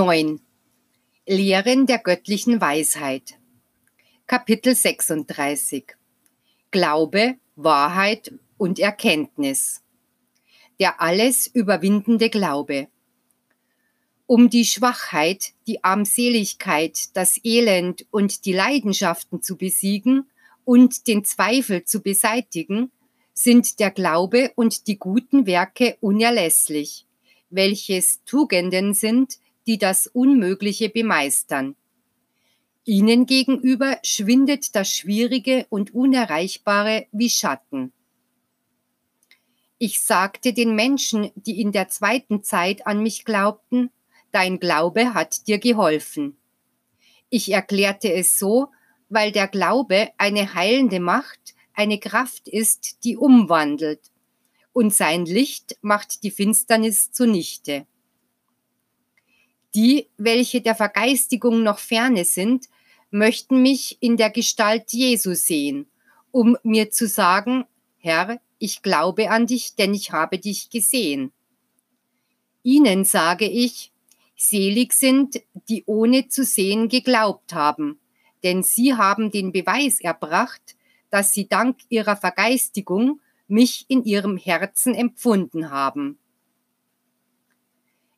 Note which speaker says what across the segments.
Speaker 1: 9. Lehren der göttlichen Weisheit. Kapitel 36. Glaube, Wahrheit und Erkenntnis. Der alles überwindende Glaube. Um die Schwachheit, die Armseligkeit, das Elend und die Leidenschaften zu besiegen und den Zweifel zu beseitigen, sind der Glaube und die guten Werke unerlässlich, welches Tugenden sind, die das Unmögliche bemeistern. Ihnen gegenüber schwindet das Schwierige und Unerreichbare wie Schatten. Ich sagte den Menschen, die in der zweiten Zeit an mich glaubten, dein Glaube hat dir geholfen. Ich erklärte es so, weil der Glaube eine heilende Macht, eine Kraft ist, die umwandelt, und sein Licht macht die Finsternis zunichte. Die, welche der Vergeistigung noch ferne sind, möchten mich in der Gestalt Jesu sehen, um mir zu sagen, Herr, ich glaube an dich, denn ich habe dich gesehen. Ihnen sage ich, selig sind, die ohne zu sehen geglaubt haben, denn sie haben den Beweis erbracht, dass sie dank ihrer Vergeistigung mich in ihrem Herzen empfunden haben.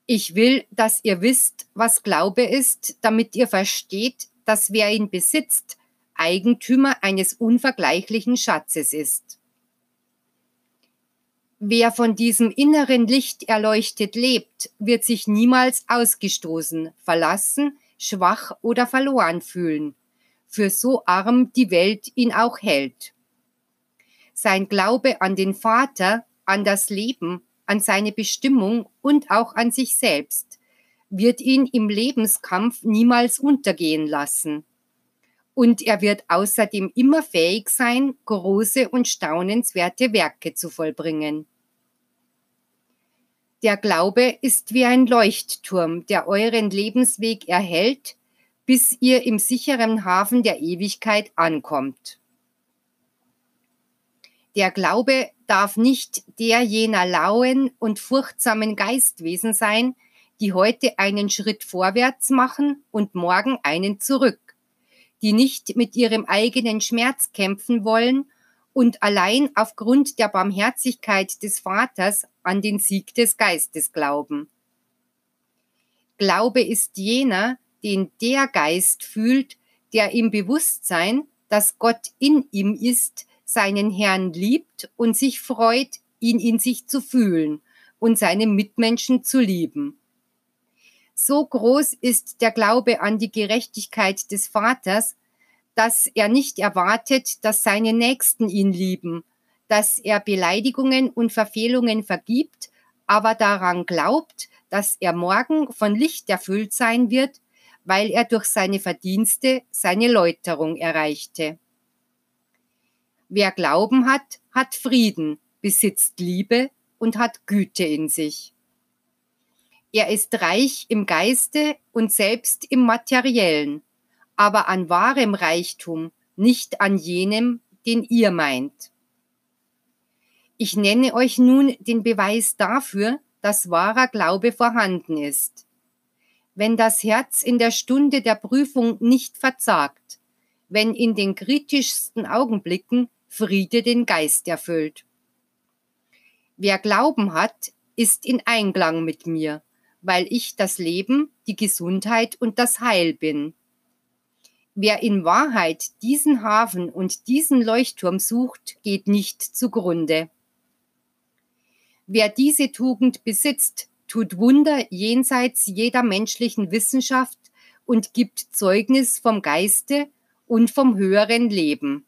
Speaker 1: Ich will, dass ihr wisst, was Glaube ist, damit ihr versteht, dass wer ihn besitzt, Eigentümer eines unvergleichlichen Schatzes ist. Wer von diesem inneren Licht erleuchtet lebt, wird sich niemals ausgestoßen, verlassen, schwach oder verloren fühlen, für so arm die Welt ihn auch hält. Sein Glaube an den Vater, an das Leben, an seine Bestimmung und auch an sich selbst, wird ihn im Lebenskampf niemals untergehen lassen. Und er wird außerdem immer fähig sein, große und staunenswerte Werke zu vollbringen. Der Glaube ist wie ein Leuchtturm, der euren Lebensweg erhält, bis ihr im sicheren Hafen der Ewigkeit ankommt. Der Glaube darf nicht der jener lauen und furchtsamen Geistwesen sein, die heute einen Schritt vorwärts machen und morgen einen zurück, die nicht mit ihrem eigenen Schmerz kämpfen wollen und allein aufgrund der Barmherzigkeit des Vaters an den Sieg des Geistes glauben. Glaube ist jener, den der Geist fühlt, der im Bewusstsein, dass Gott in ihm ist, seinen Herrn liebt und sich freut, ihn in sich zu fühlen und seine Mitmenschen zu lieben. So groß ist der Glaube an die Gerechtigkeit des Vaters, dass er nicht erwartet, dass seine Nächsten ihn lieben, dass er Beleidigungen und Verfehlungen vergibt, aber daran glaubt, dass er morgen von Licht erfüllt sein wird, weil er durch seine Verdienste seine Läuterung erreichte. Wer Glauben hat, hat Frieden, besitzt Liebe und hat Güte in sich. Er ist reich im Geiste und selbst im Materiellen, aber an wahrem Reichtum, nicht an jenem, den ihr meint. Ich nenne euch nun den Beweis dafür, dass wahrer Glaube vorhanden ist. Wenn das Herz in der Stunde der Prüfung nicht verzagt, wenn in den kritischsten Augenblicken Friede den Geist erfüllt. Wer Glauben hat, ist in Einklang mit mir, weil ich das Leben, die Gesundheit und das Heil bin. Wer in Wahrheit diesen Hafen und diesen Leuchtturm sucht, geht nicht zugrunde. Wer diese Tugend besitzt, tut Wunder jenseits jeder menschlichen Wissenschaft und gibt Zeugnis vom Geiste und vom höheren Leben.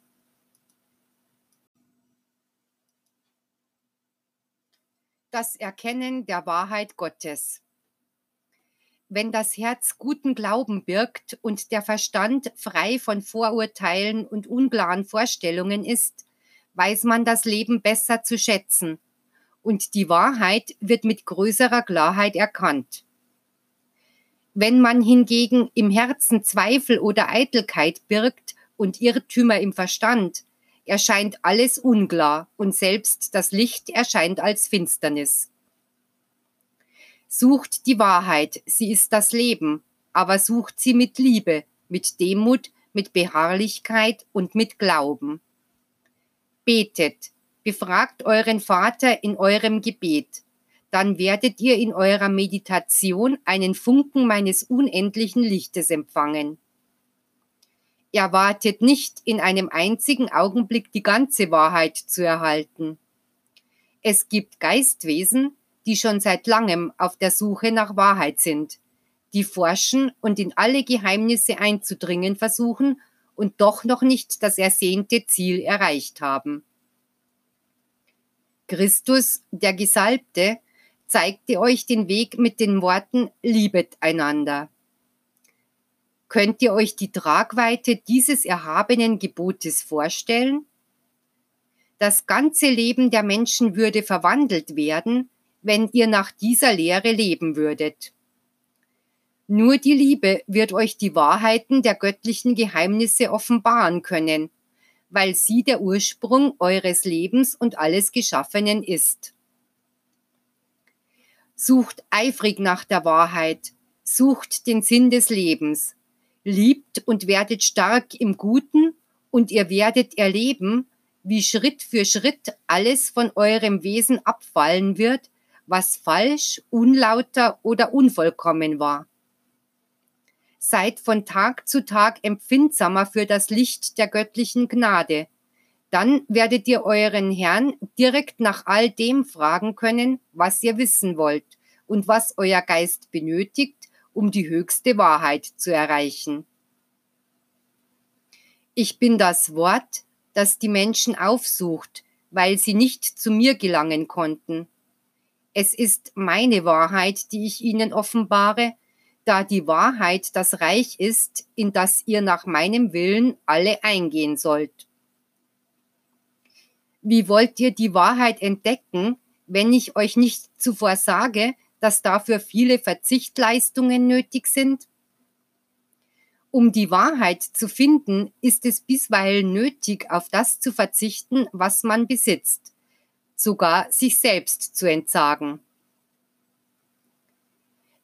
Speaker 1: Das Erkennen der Wahrheit Gottes. Wenn das Herz guten Glauben birgt und der Verstand frei von Vorurteilen und unklaren Vorstellungen ist, weiß man das Leben besser zu schätzen und die Wahrheit wird mit größerer Klarheit erkannt. Wenn man hingegen im Herzen Zweifel oder Eitelkeit birgt und Irrtümer im Verstand, erscheint alles unklar und selbst das Licht erscheint als Finsternis. Sucht die Wahrheit, sie ist das Leben, aber sucht sie mit Liebe, mit Demut, mit Beharrlichkeit und mit Glauben. Betet, befragt euren Vater in eurem Gebet, dann werdet ihr in eurer Meditation einen Funken meines unendlichen Lichtes empfangen. Erwartet nicht in einem einzigen Augenblick die ganze Wahrheit zu erhalten. Es gibt Geistwesen, die schon seit langem auf der Suche nach Wahrheit sind, die forschen und in alle Geheimnisse einzudringen versuchen und doch noch nicht das ersehnte Ziel erreicht haben. Christus, der Gesalbte, zeigte euch den Weg mit den Worten Liebet einander. Könnt ihr euch die Tragweite dieses erhabenen Gebotes vorstellen? Das ganze Leben der Menschen würde verwandelt werden, wenn ihr nach dieser Lehre leben würdet. Nur die Liebe wird euch die Wahrheiten der göttlichen Geheimnisse offenbaren können, weil sie der Ursprung eures Lebens und alles Geschaffenen ist. Sucht eifrig nach der Wahrheit, sucht den Sinn des Lebens, liebt und werdet stark im Guten, und ihr werdet erleben, wie Schritt für Schritt alles von eurem Wesen abfallen wird, was falsch, unlauter oder unvollkommen war. Seid von Tag zu Tag empfindsamer für das Licht der göttlichen Gnade. Dann werdet ihr euren Herrn direkt nach all dem fragen können, was ihr wissen wollt und was euer Geist benötigt, um die höchste Wahrheit zu erreichen. Ich bin das Wort, das die Menschen aufsucht, weil sie nicht zu mir gelangen konnten. Es ist meine Wahrheit, die ich ihnen offenbare, da die Wahrheit das Reich ist, in das ihr nach meinem Willen alle eingehen sollt. Wie wollt ihr die Wahrheit entdecken, wenn ich euch nicht zuvor sage, dass dafür viele Verzichtleistungen nötig sind? Um die Wahrheit zu finden, ist es bisweilen nötig, auf das zu verzichten, was man besitzt, sogar sich selbst zu entsagen.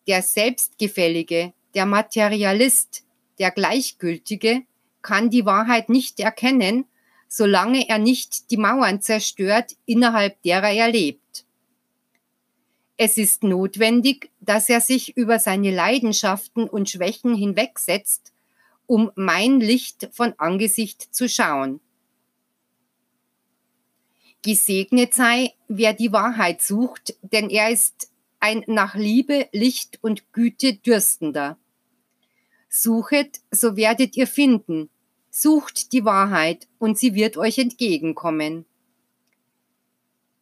Speaker 1: Der Selbstgefällige, der Materialist, der Gleichgültige kann die Wahrheit nicht erkennen, solange er nicht die Mauern zerstört, innerhalb derer er lebt. Es ist notwendig, dass er sich über seine Leidenschaften und Schwächen hinwegsetzt, um mein Licht von Angesicht zu schauen. Gesegnet sei, wer die Wahrheit sucht, denn er ist ein nach Liebe, Licht und Güte dürstender. Suchet, so werdet ihr finden. Sucht die Wahrheit, und sie wird euch entgegenkommen.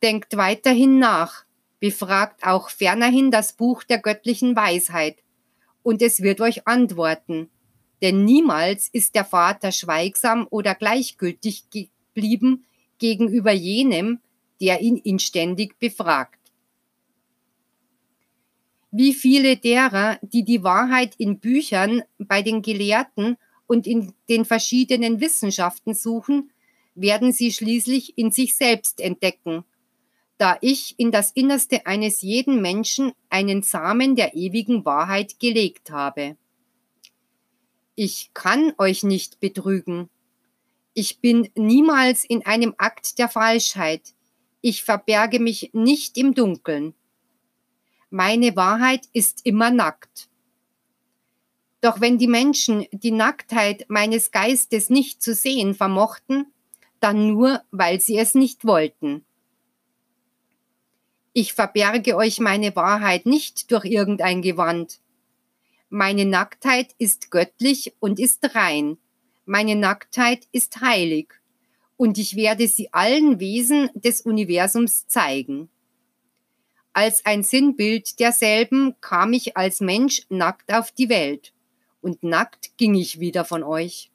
Speaker 1: Denkt weiterhin nach, Befragt auch fernerhin das Buch der göttlichen Weisheit, und es wird euch antworten. Denn niemals ist der Vater schweigsam oder gleichgültig geblieben gegenüber jenem, der ihn inständig befragt. Wie viele derer, die die Wahrheit in Büchern, bei den Gelehrten und in den verschiedenen Wissenschaften suchen, werden sie schließlich in sich selbst entdecken da ich in das Innerste eines jeden Menschen einen Samen der ewigen Wahrheit gelegt habe. Ich kann euch nicht betrügen. Ich bin niemals in einem Akt der Falschheit. Ich verberge mich nicht im Dunkeln. Meine Wahrheit ist immer nackt. Doch wenn die Menschen die Nacktheit meines Geistes nicht zu sehen vermochten, dann nur, weil sie es nicht wollten. Ich verberge euch meine Wahrheit nicht durch irgendein Gewand. Meine Nacktheit ist göttlich und ist rein. Meine Nacktheit ist heilig. Und ich werde sie allen Wesen des Universums zeigen. Als ein Sinnbild derselben kam ich als Mensch nackt auf die Welt. Und nackt ging ich wieder von euch.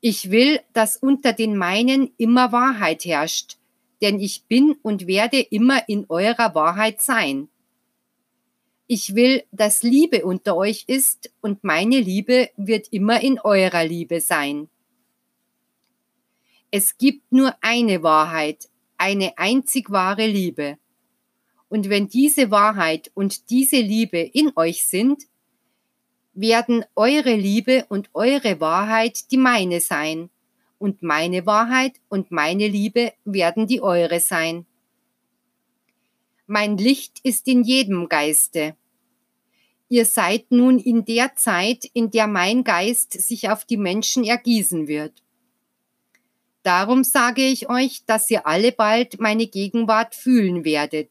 Speaker 1: Ich will, dass unter den meinen immer Wahrheit herrscht, denn ich bin und werde immer in eurer Wahrheit sein. Ich will, dass Liebe unter euch ist und meine Liebe wird immer in eurer Liebe sein. Es gibt nur eine Wahrheit, eine einzig wahre Liebe. Und wenn diese Wahrheit und diese Liebe in euch sind, werden eure Liebe und eure Wahrheit die meine sein, und meine Wahrheit und meine Liebe werden die eure sein. Mein Licht ist in jedem Geiste. Ihr seid nun in der Zeit, in der mein Geist sich auf die Menschen ergießen wird. Darum sage ich euch, dass ihr alle bald meine Gegenwart fühlen werdet.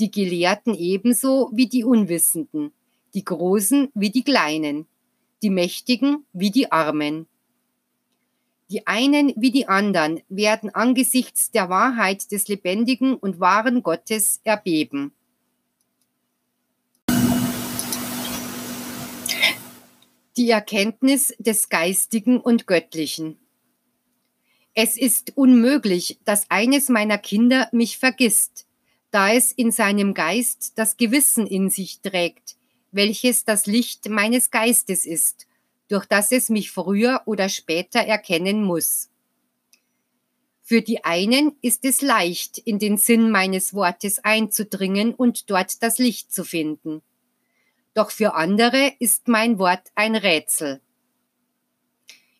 Speaker 1: Die Gelehrten ebenso wie die Unwissenden die Großen wie die Kleinen, die Mächtigen wie die Armen. Die einen wie die anderen werden angesichts der Wahrheit des lebendigen und wahren Gottes erbeben. Die Erkenntnis des Geistigen und Göttlichen. Es ist unmöglich, dass eines meiner Kinder mich vergisst, da es in seinem Geist das Gewissen in sich trägt, welches das Licht meines Geistes ist, durch das es mich früher oder später erkennen muss. Für die einen ist es leicht, in den Sinn meines Wortes einzudringen und dort das Licht zu finden. Doch für andere ist mein Wort ein Rätsel.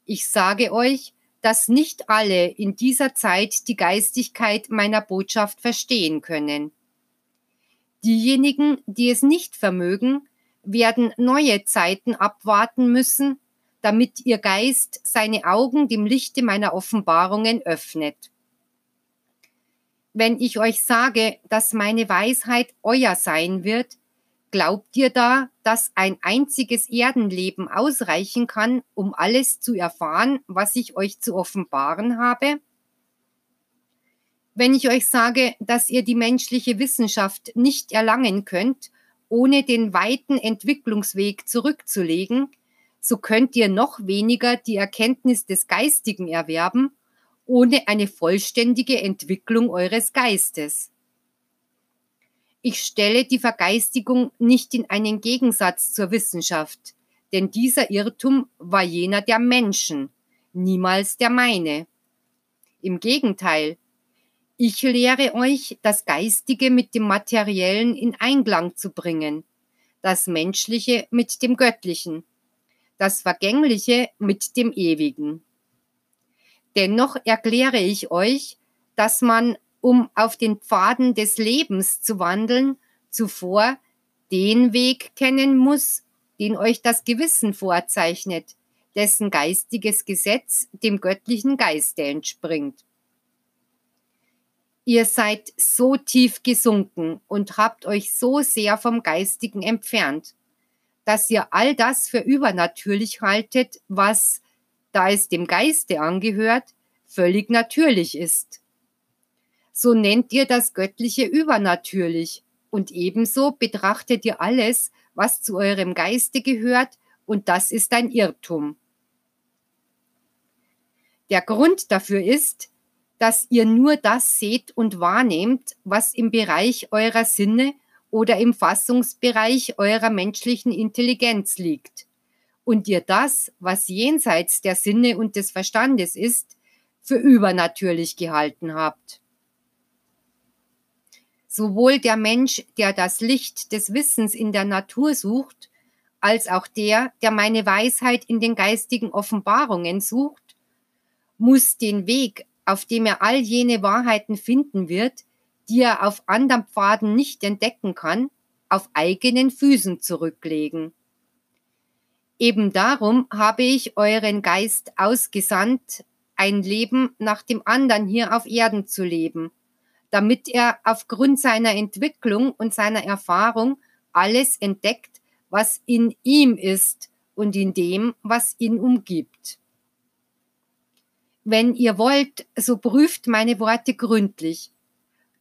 Speaker 1: Ich sage euch, dass nicht alle in dieser Zeit die Geistigkeit meiner Botschaft verstehen können. Diejenigen, die es nicht vermögen, werden neue Zeiten abwarten müssen, damit ihr Geist seine Augen dem Lichte meiner Offenbarungen öffnet. Wenn ich euch sage, dass meine Weisheit euer sein wird, glaubt ihr da, dass ein einziges Erdenleben ausreichen kann, um alles zu erfahren, was ich euch zu offenbaren habe? Wenn ich euch sage, dass ihr die menschliche Wissenschaft nicht erlangen könnt ohne den weiten Entwicklungsweg zurückzulegen, so könnt ihr noch weniger die Erkenntnis des Geistigen erwerben, ohne eine vollständige Entwicklung eures Geistes. Ich stelle die Vergeistigung nicht in einen Gegensatz zur Wissenschaft, denn dieser Irrtum war jener der Menschen, niemals der meine. Im Gegenteil, ich lehre euch, das Geistige mit dem Materiellen in Einklang zu bringen, das Menschliche mit dem Göttlichen, das Vergängliche mit dem Ewigen. Dennoch erkläre ich euch, dass man, um auf den Pfaden des Lebens zu wandeln, zuvor den Weg kennen muss, den euch das Gewissen vorzeichnet, dessen geistiges Gesetz dem göttlichen Geiste entspringt. Ihr seid so tief gesunken und habt euch so sehr vom Geistigen entfernt, dass ihr all das für übernatürlich haltet, was, da es dem Geiste angehört, völlig natürlich ist. So nennt ihr das Göttliche übernatürlich und ebenso betrachtet ihr alles, was zu eurem Geiste gehört, und das ist ein Irrtum. Der Grund dafür ist, dass ihr nur das seht und wahrnehmt, was im Bereich eurer Sinne oder im Fassungsbereich eurer menschlichen Intelligenz liegt, und ihr das, was jenseits der Sinne und des Verstandes ist, für übernatürlich gehalten habt. Sowohl der Mensch, der das Licht des Wissens in der Natur sucht, als auch der, der meine Weisheit in den geistigen Offenbarungen sucht, muss den Weg auf dem er all jene Wahrheiten finden wird, die er auf anderen Pfaden nicht entdecken kann, auf eigenen Füßen zurücklegen. Eben darum habe ich euren Geist ausgesandt, ein Leben nach dem anderen hier auf Erden zu leben, damit er aufgrund seiner Entwicklung und seiner Erfahrung alles entdeckt, was in ihm ist und in dem, was ihn umgibt. Wenn ihr wollt, so prüft meine Worte gründlich.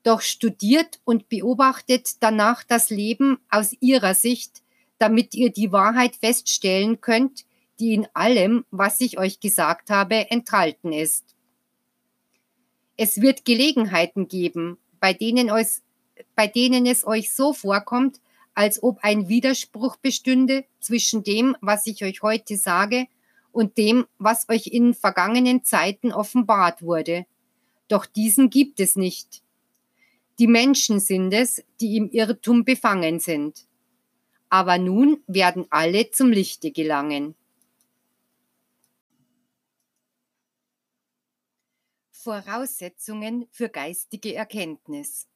Speaker 1: Doch studiert und beobachtet danach das Leben aus ihrer Sicht, damit ihr die Wahrheit feststellen könnt, die in allem, was ich euch gesagt habe, enthalten ist. Es wird Gelegenheiten geben, bei denen, euch, bei denen es euch so vorkommt, als ob ein Widerspruch bestünde zwischen dem, was ich euch heute sage und dem, was euch in vergangenen Zeiten offenbart wurde. Doch diesen gibt es nicht. Die Menschen sind es, die im Irrtum befangen sind. Aber nun werden alle zum Lichte gelangen. Voraussetzungen für geistige Erkenntnis.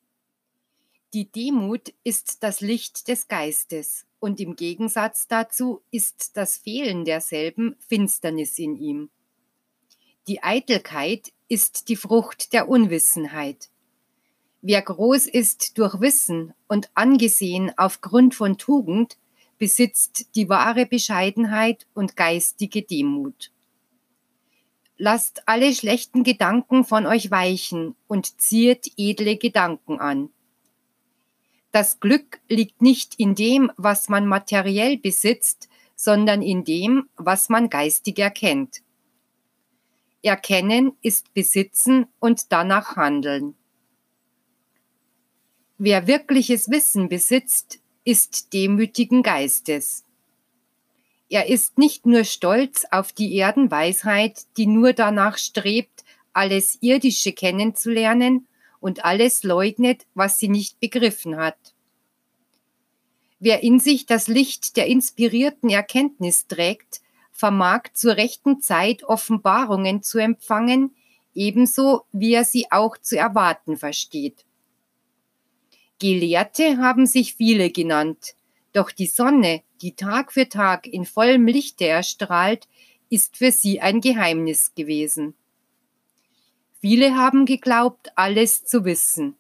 Speaker 1: Die Demut ist das Licht des Geistes und im Gegensatz dazu ist das Fehlen derselben Finsternis in ihm. Die Eitelkeit ist die Frucht der Unwissenheit. Wer groß ist durch Wissen und angesehen aufgrund von Tugend, besitzt die wahre Bescheidenheit und geistige Demut. Lasst alle schlechten Gedanken von euch weichen und ziehet edle Gedanken an. Das Glück liegt nicht in dem, was man materiell besitzt, sondern in dem, was man geistig erkennt. Erkennen ist Besitzen und danach handeln. Wer wirkliches Wissen besitzt, ist demütigen Geistes. Er ist nicht nur stolz auf die Erdenweisheit, die nur danach strebt, alles Irdische kennenzulernen und alles leugnet, was sie nicht begriffen hat. Wer in sich das Licht der inspirierten Erkenntnis trägt, vermag zur rechten Zeit Offenbarungen zu empfangen, ebenso wie er sie auch zu erwarten versteht. Gelehrte haben sich viele genannt, doch die Sonne, die Tag für Tag in vollem Lichte erstrahlt, ist für sie ein Geheimnis gewesen. Viele haben geglaubt, alles zu wissen.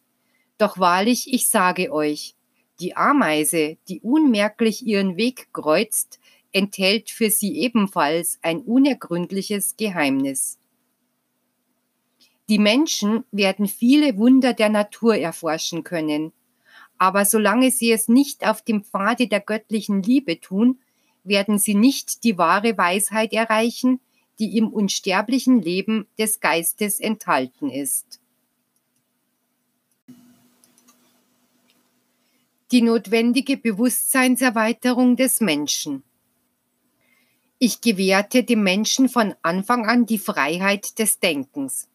Speaker 1: Doch wahrlich, ich sage euch, die Ameise, die unmerklich ihren Weg kreuzt, enthält für sie ebenfalls ein unergründliches Geheimnis. Die Menschen werden viele Wunder der Natur erforschen können, aber solange sie es nicht auf dem Pfade der göttlichen Liebe tun, werden sie nicht die wahre Weisheit erreichen, die im unsterblichen Leben des Geistes enthalten ist. Die notwendige Bewusstseinserweiterung des Menschen. Ich gewährte dem Menschen von Anfang an die Freiheit des Denkens.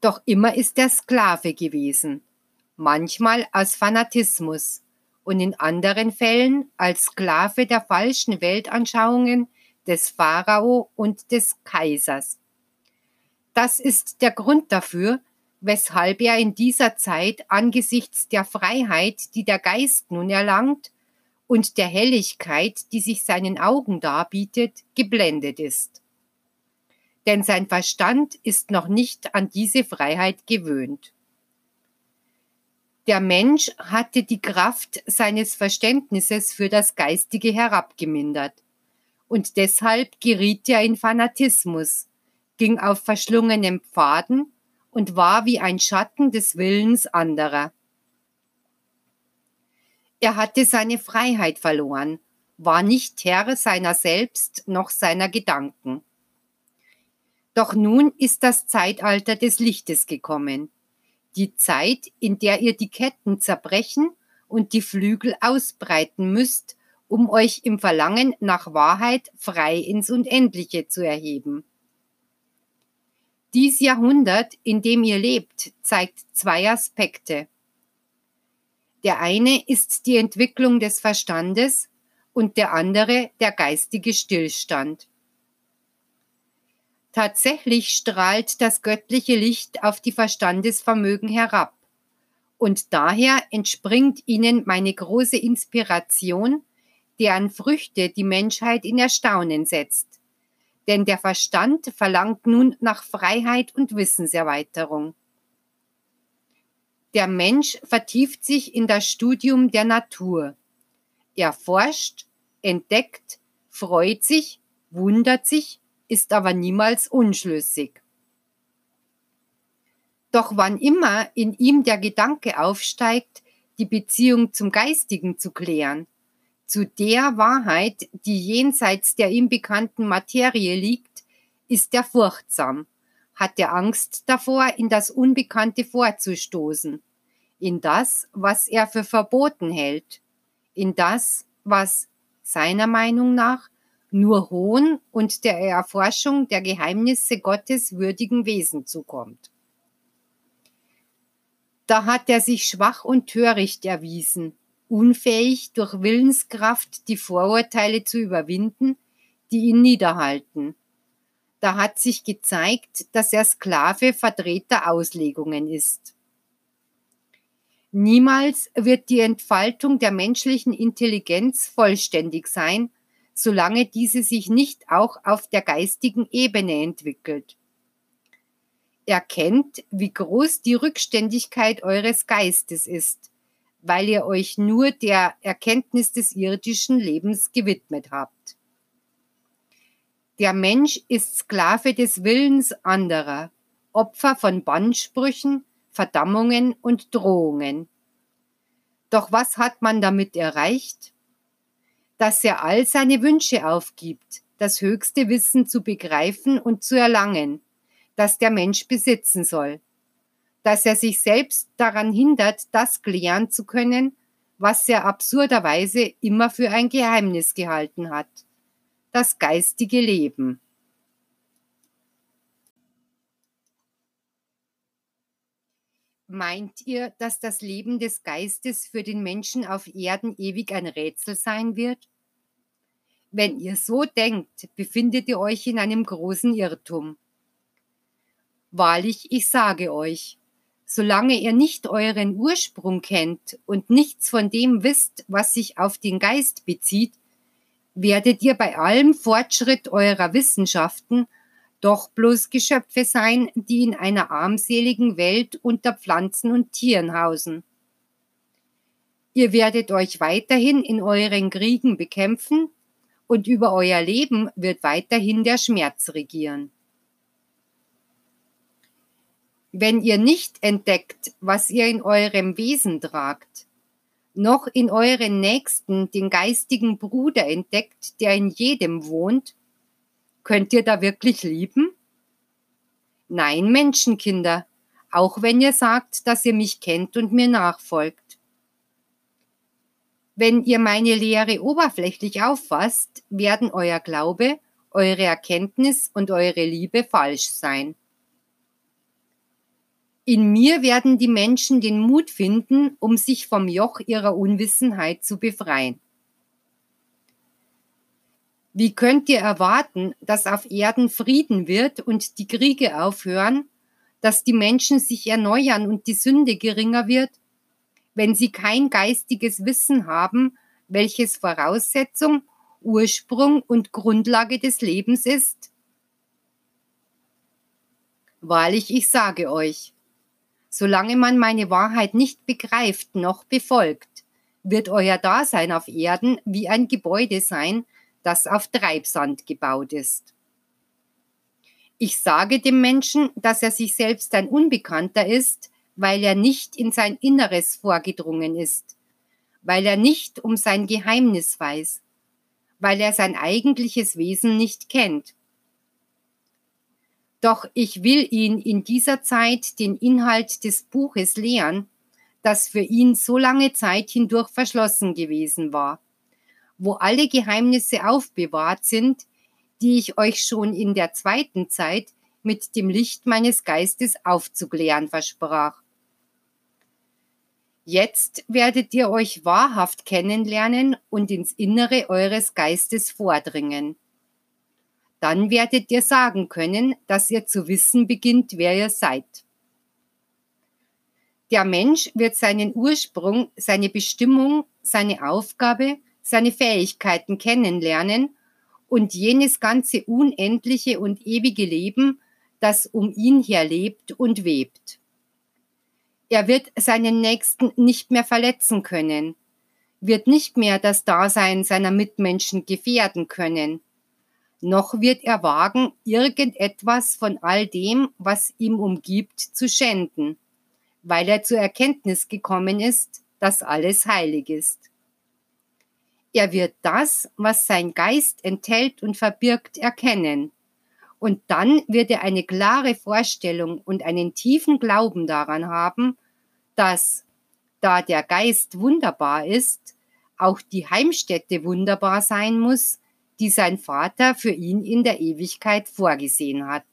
Speaker 1: Doch immer ist er Sklave gewesen manchmal aus Fanatismus und in anderen Fällen als Sklave der falschen Weltanschauungen des Pharao und des Kaisers. Das ist der Grund dafür, weshalb er in dieser Zeit angesichts der Freiheit, die der Geist nun erlangt, und der Helligkeit, die sich seinen Augen darbietet, geblendet ist. Denn sein Verstand ist noch nicht an diese Freiheit gewöhnt. Der Mensch hatte die Kraft seines Verständnisses für das Geistige herabgemindert. Und deshalb geriet er in Fanatismus, ging auf verschlungenen Pfaden und war wie ein Schatten des Willens anderer. Er hatte seine Freiheit verloren, war nicht Herr seiner selbst noch seiner Gedanken. Doch nun ist das Zeitalter des Lichtes gekommen die Zeit, in der ihr die Ketten zerbrechen und die Flügel ausbreiten müsst, um euch im Verlangen nach Wahrheit frei ins Unendliche zu erheben. Dies Jahrhundert, in dem ihr lebt, zeigt zwei Aspekte. Der eine ist die Entwicklung des Verstandes und der andere der geistige Stillstand. Tatsächlich strahlt das göttliche Licht auf die Verstandesvermögen herab. Und daher entspringt ihnen meine große Inspiration, deren Früchte die Menschheit in Erstaunen setzt. Denn der Verstand verlangt nun nach Freiheit und Wissenserweiterung. Der Mensch vertieft sich in das Studium der Natur. Er forscht, entdeckt, freut sich, wundert sich ist aber niemals unschlüssig. Doch wann immer in ihm der Gedanke aufsteigt, die Beziehung zum Geistigen zu klären, zu der Wahrheit, die jenseits der ihm bekannten Materie liegt, ist er furchtsam, hat er Angst davor, in das Unbekannte vorzustoßen, in das, was er für verboten hält, in das, was seiner Meinung nach nur Hohn und der Erforschung der Geheimnisse Gottes würdigen Wesen zukommt. Da hat er sich schwach und töricht erwiesen, unfähig durch Willenskraft die Vorurteile zu überwinden, die ihn niederhalten. Da hat sich gezeigt, dass er Sklave verdrehter Auslegungen ist. Niemals wird die Entfaltung der menschlichen Intelligenz vollständig sein, solange diese sich nicht auch auf der geistigen Ebene entwickelt. Erkennt, wie groß die Rückständigkeit eures Geistes ist, weil ihr euch nur der Erkenntnis des irdischen Lebens gewidmet habt. Der Mensch ist Sklave des Willens anderer, Opfer von Bannsprüchen, Verdammungen und Drohungen. Doch was hat man damit erreicht? Dass er all seine Wünsche aufgibt, das höchste Wissen zu begreifen und zu erlangen, das der Mensch besitzen soll. Dass er sich selbst daran hindert, das klären zu können, was er absurderweise immer für ein Geheimnis gehalten hat. Das geistige Leben. Meint ihr, dass das Leben des Geistes für den Menschen auf Erden ewig ein Rätsel sein wird? Wenn ihr so denkt, befindet ihr euch in einem großen Irrtum. Wahrlich, ich sage euch, solange ihr nicht euren Ursprung kennt und nichts von dem wisst, was sich auf den Geist bezieht, werdet ihr bei allem Fortschritt eurer Wissenschaften doch bloß Geschöpfe sein, die in einer armseligen Welt unter Pflanzen und Tieren hausen. Ihr werdet euch weiterhin in euren Kriegen bekämpfen und über euer Leben wird weiterhin der Schmerz regieren. Wenn ihr nicht entdeckt, was ihr in eurem Wesen tragt, noch in euren Nächsten den geistigen Bruder entdeckt, der in jedem wohnt, Könnt ihr da wirklich lieben? Nein, Menschenkinder, auch wenn ihr sagt, dass ihr mich kennt und mir nachfolgt. Wenn ihr meine Lehre oberflächlich auffasst, werden euer Glaube, eure Erkenntnis und eure Liebe falsch sein. In mir werden die Menschen den Mut finden, um sich vom Joch ihrer Unwissenheit zu befreien. Wie könnt ihr erwarten, dass auf Erden Frieden wird und die Kriege aufhören, dass die Menschen sich erneuern und die Sünde geringer wird, wenn sie kein geistiges Wissen haben, welches Voraussetzung, Ursprung und Grundlage des Lebens ist? Wahrlich, ich sage euch, solange man meine Wahrheit nicht begreift noch befolgt, wird euer Dasein auf Erden wie ein Gebäude sein, das auf Treibsand gebaut ist. Ich sage dem Menschen, dass er sich selbst ein Unbekannter ist, weil er nicht in sein Inneres vorgedrungen ist, weil er nicht um sein Geheimnis weiß, weil er sein eigentliches Wesen nicht kennt. Doch ich will ihn in dieser Zeit den Inhalt des Buches lehren, das für ihn so lange Zeit hindurch verschlossen gewesen war wo alle Geheimnisse aufbewahrt sind, die ich euch schon in der zweiten Zeit mit dem Licht meines Geistes aufzuklären versprach. Jetzt werdet ihr euch wahrhaft kennenlernen und ins Innere eures Geistes vordringen. Dann werdet ihr sagen können, dass ihr zu wissen beginnt, wer ihr seid. Der Mensch wird seinen Ursprung, seine Bestimmung, seine Aufgabe seine Fähigkeiten kennenlernen und jenes ganze unendliche und ewige Leben, das um ihn her lebt und webt. Er wird seinen Nächsten nicht mehr verletzen können, wird nicht mehr das Dasein seiner Mitmenschen gefährden können, noch wird er wagen, irgendetwas von all dem, was ihm umgibt, zu schänden, weil er zur Erkenntnis gekommen ist, dass alles heilig ist. Er wird das, was sein Geist enthält und verbirgt, erkennen. Und dann wird er eine klare Vorstellung und einen tiefen Glauben daran haben, dass, da der Geist wunderbar ist, auch die Heimstätte wunderbar sein muss, die sein Vater für ihn in der Ewigkeit vorgesehen hat.